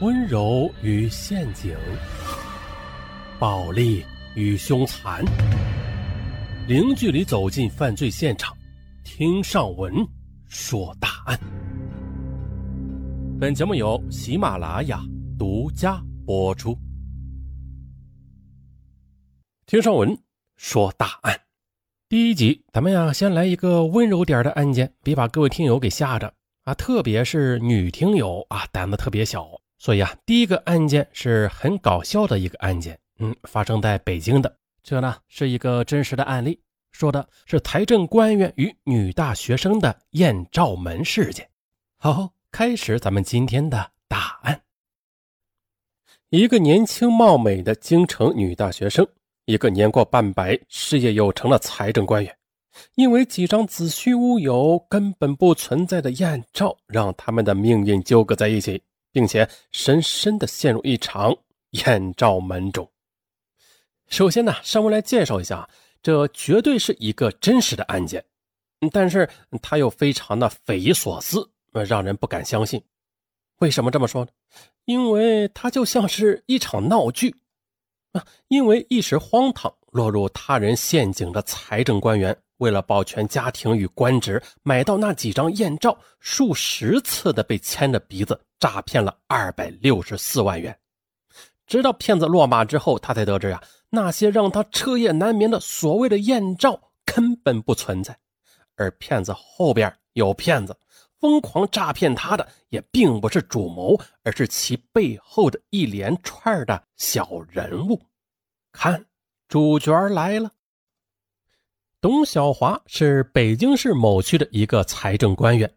温柔与陷阱，暴力与凶残，零距离走进犯罪现场，听上文说大案。本节目由喜马拉雅独家播出。听上文说大案，第一集，咱们呀先来一个温柔点的案件，别把各位听友给吓着啊！特别是女听友啊，胆子特别小。所以啊，第一个案件是很搞笑的一个案件，嗯，发生在北京的。这呢是一个真实的案例，说的是财政官员与女大学生的艳照门事件。好，开始咱们今天的大案。一个年轻貌美的京城女大学生，一个年过半百、事业有成的财政官员，因为几张子虚乌有、根本不存在的艳照，让他们的命运纠葛在一起。并且深深的陷入一场艳照门中。首先呢，上文来介绍一下，这绝对是一个真实的案件，但是它又非常的匪夷所思，让人不敢相信。为什么这么说呢？因为它就像是一场闹剧啊！因为一时荒唐，落入他人陷阱的财政官员。为了保全家庭与官职，买到那几张艳照，数十次的被牵着鼻子诈骗了二百六十四万元。直到骗子落马之后，他才得知啊，那些让他彻夜难眠的所谓的艳照根本不存在，而骗子后边有骗子，疯狂诈骗他的也并不是主谋，而是其背后的一连串的小人物。看，主角来了。董小华是北京市某区的一个财政官员，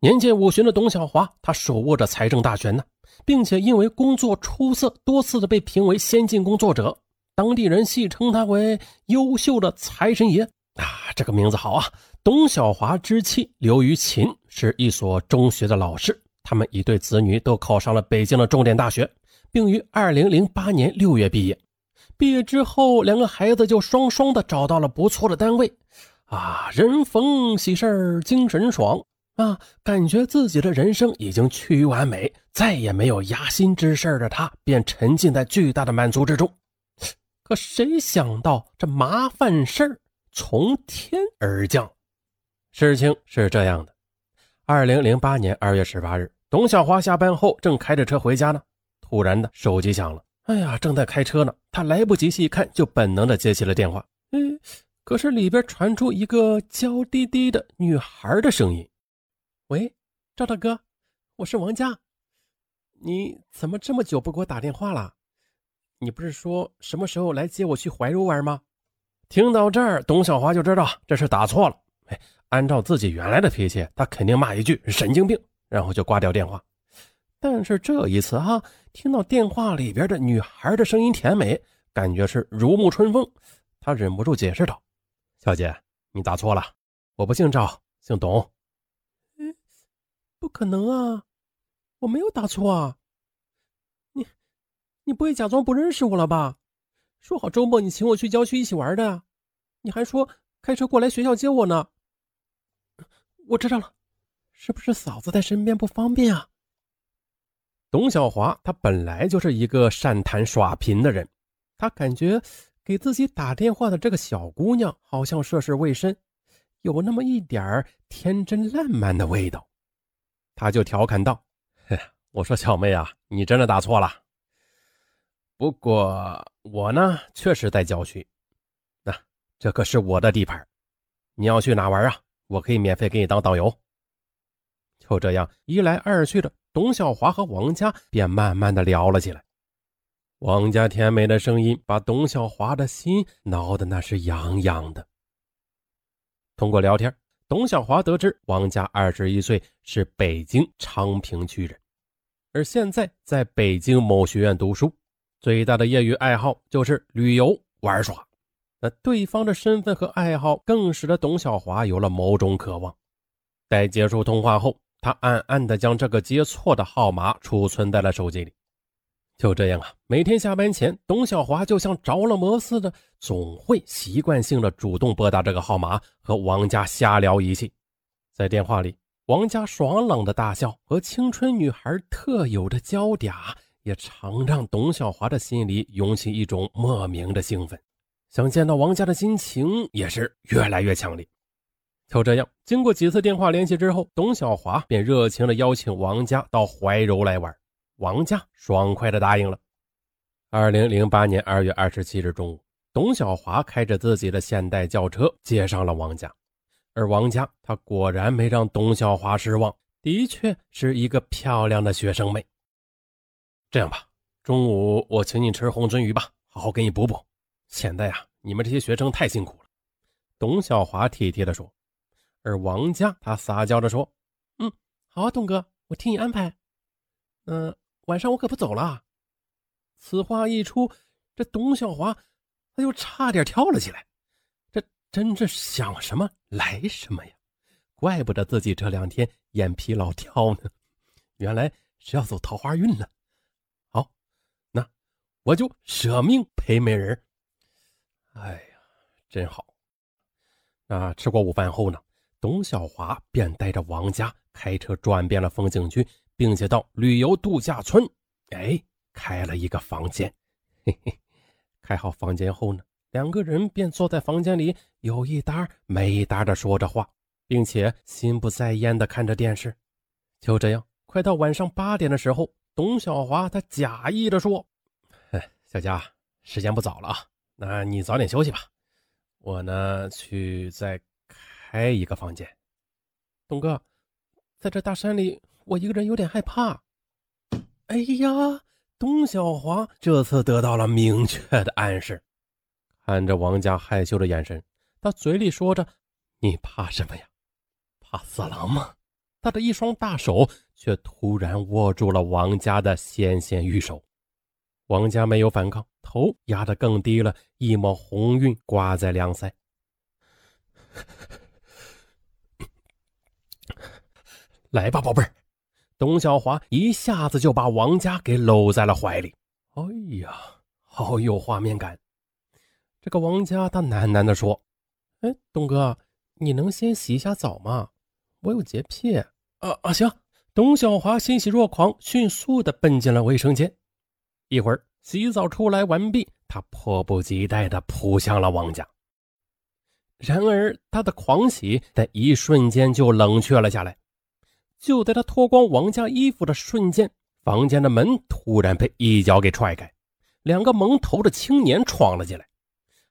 年近五旬的董小华，他手握着财政大权呢，并且因为工作出色，多次的被评为先进工作者，当地人戏称他为“优秀的财神爷”啊，这个名字好啊！董小华之妻刘玉琴是一所中学的老师，他们一对子女都考上了北京的重点大学，并于二零零八年六月毕业。毕业之后，两个孩子就双双的找到了不错的单位，啊，人逢喜事精神爽啊，感觉自己的人生已经趋于完美，再也没有压心之事的他，便沉浸在巨大的满足之中。可谁想到这麻烦事儿从天而降？事情是这样的：二零零八年二月十八日，董小华下班后正开着车回家呢，突然的手机响了。哎呀，正在开车呢，他来不及细看，就本能的接起了电话。嗯，可是里边传出一个娇滴滴的女孩的声音：“喂，赵大哥，我是王佳，你怎么这么久不给我打电话了？你不是说什么时候来接我去怀柔玩吗？”听到这儿，董小华就知道这是打错了。哎，按照自己原来的脾气，他肯定骂一句“神经病”，然后就挂掉电话。但是这一次哈，听到电话里边的女孩的声音甜美，感觉是如沐春风，他忍不住解释道：“小姐，你打错了，我不姓赵，姓董。”“嗯，不可能啊，我没有打错啊。你，你不会假装不认识我了吧？说好周末你请我去郊区一起玩的呀，你还说开车过来学校接我呢。我知道了，是不是嫂子在身边不方便啊？”董小华，他本来就是一个善谈耍贫的人，他感觉给自己打电话的这个小姑娘好像涉世未深，有那么一点天真烂漫的味道，他就调侃道：“我说小妹啊，你真的打错了。不过我呢，确实在郊区，那这可是我的地盘，你要去哪玩啊？我可以免费给你当导游。”就这样一来二去的。董小华和王家便慢慢的聊了起来，王家甜美的声音把董小华的心挠得那是痒痒的。通过聊天，董小华得知王家二十一岁，是北京昌平区人，而现在在北京某学院读书，最大的业余爱好就是旅游玩耍。那对方的身份和爱好更使得董小华有了某种渴望。在结束通话后。他暗暗地将这个接错的号码储存在了手机里。就这样啊，每天下班前，董小华就像着了魔似的，总会习惯性的主动拨打这个号码，和王家瞎聊一气。在电话里，王家爽朗的大笑和青春女孩特有的娇嗲，也常让董小华的心里涌起一种莫名的兴奋，想见到王家的心情也是越来越强烈。就这样，经过几次电话联系之后，董小华便热情地邀请王佳到怀柔来玩。王佳爽快地答应了。二零零八年二月二十七日中午，董小华开着自己的现代轿车接上了王佳。而王佳她果然没让董小华失望，的确是一个漂亮的学生妹。这样吧，中午我请你吃红鳟鱼吧，好好给你补补。现在呀，你们这些学生太辛苦了。董小华体贴地说。而王家他撒娇着说：“嗯，好啊，东哥，我听你安排。嗯，晚上我可不走了。”此话一出，这董小华他就差点跳了起来。这真是想什么来什么呀！怪不得自己这两天眼皮老跳呢，原来是要走桃花运呢。好，那我就舍命陪美人。哎呀，真好。那吃过午饭后呢？董小华便带着王家开车转遍了风景区，并且到旅游度假村，哎，开了一个房间。嘿嘿，开好房间后呢，两个人便坐在房间里，有一搭没一搭的说着话，并且心不在焉的看着电视。就这样，快到晚上八点的时候，董小华他假意的说：“小佳，时间不早了啊，那你早点休息吧，我呢去再。”开一个房间，东哥，在这大山里，我一个人有点害怕。哎呀，董小华这次得到了明确的暗示，看着王家害羞的眼神，他嘴里说着：“你怕什么呀？怕色狼吗？”他的一双大手却突然握住了王家的纤纤玉手。王家没有反抗，头压得更低了，一抹红晕挂在两腮。来吧，宝贝儿！董小华一下子就把王佳给搂在了怀里。哎呀，好有画面感！这个王佳他喃喃地说：“哎，东哥，你能先洗一下澡吗？我有洁癖。”啊啊，行！董小华欣喜若狂，迅速的奔进了卫生间。一会儿洗澡出来完毕，他迫不及待的扑向了王家。然而，他的狂喜在一瞬间就冷却了下来。就在他脱光王家衣服的瞬间，房间的门突然被一脚给踹开，两个蒙头的青年闯了进来。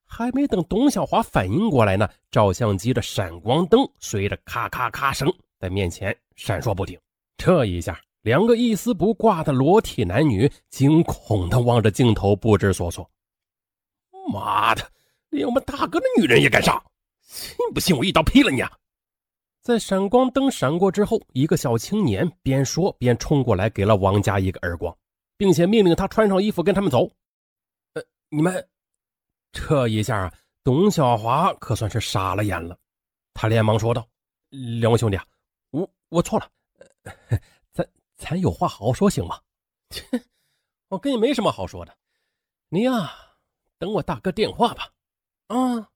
还没等董小华反应过来呢，照相机的闪光灯随着咔咔咔声在面前闪烁不停。这一下，两个一丝不挂的裸体男女惊恐地望着镜头，不知所措。妈的，连我们大哥的女人也敢杀！信不信我一刀劈了你啊？在闪光灯闪过之后，一个小青年边说边冲过来，给了王家一个耳光，并且命令他穿上衣服跟他们走。呃，你们这一下，董小华可算是傻了眼了。他连忙说道：“两位兄弟啊，我我错了，咱咱有话好好说，行吗？”切，我跟你没什么好说的，你呀，等我大哥电话吧。啊。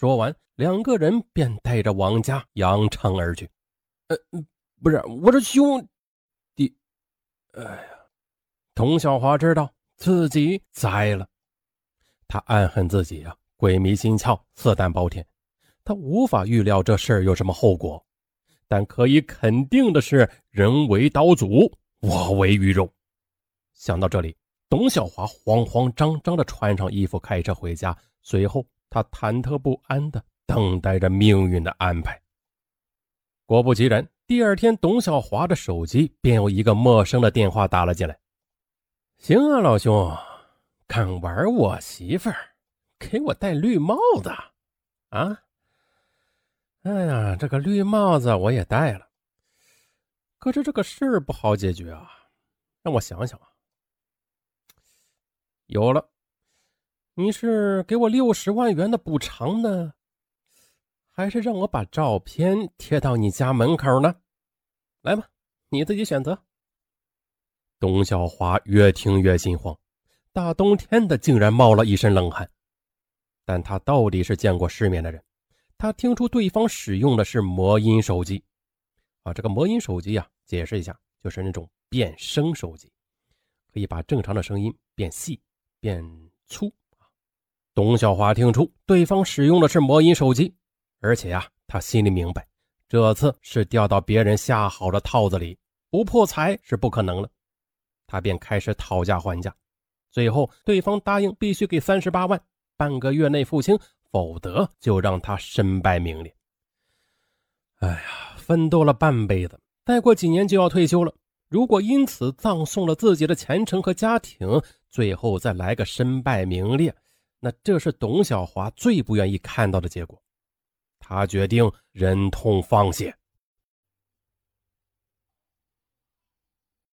说完，两个人便带着王家扬长而去。呃，不是，我是兄弟。哎呀，童小华知道自己栽了，他暗恨自己呀，鬼迷心窍，色胆包天。他无法预料这事儿有什么后果，但可以肯定的是，人为刀俎，我为鱼肉。想到这里，董小华慌慌张张地穿上衣服，开车回家。随后。他忐忑不安地等待着命运的安排。果不其然，第二天，董小华的手机便有一个陌生的电话打了进来。“行啊，老兄，敢玩我媳妇儿，给我戴绿帽子啊！”“哎呀，这个绿帽子我也戴了，可是这个事儿不好解决啊。让我想想啊，有了。”你是给我六十万元的补偿呢，还是让我把照片贴到你家门口呢？来吧，你自己选择。董小华越听越心慌，大冬天的竟然冒了一身冷汗。但他到底是见过世面的人，他听出对方使用的是魔音手机。啊，这个魔音手机啊，解释一下，就是那种变声手机，可以把正常的声音变细、变粗。董小华听出对方使用的是魔音手机，而且呀，他心里明白，这次是掉到别人下好的套子里，不破财是不可能了。他便开始讨价还价，最后对方答应必须给三十八万，半个月内付清，否则就让他身败名裂。哎呀，奋斗了半辈子，再过几年就要退休了。如果因此葬送了自己的前程和家庭，最后再来个身败名裂，那这是董小华最不愿意看到的结果。他决定忍痛放血。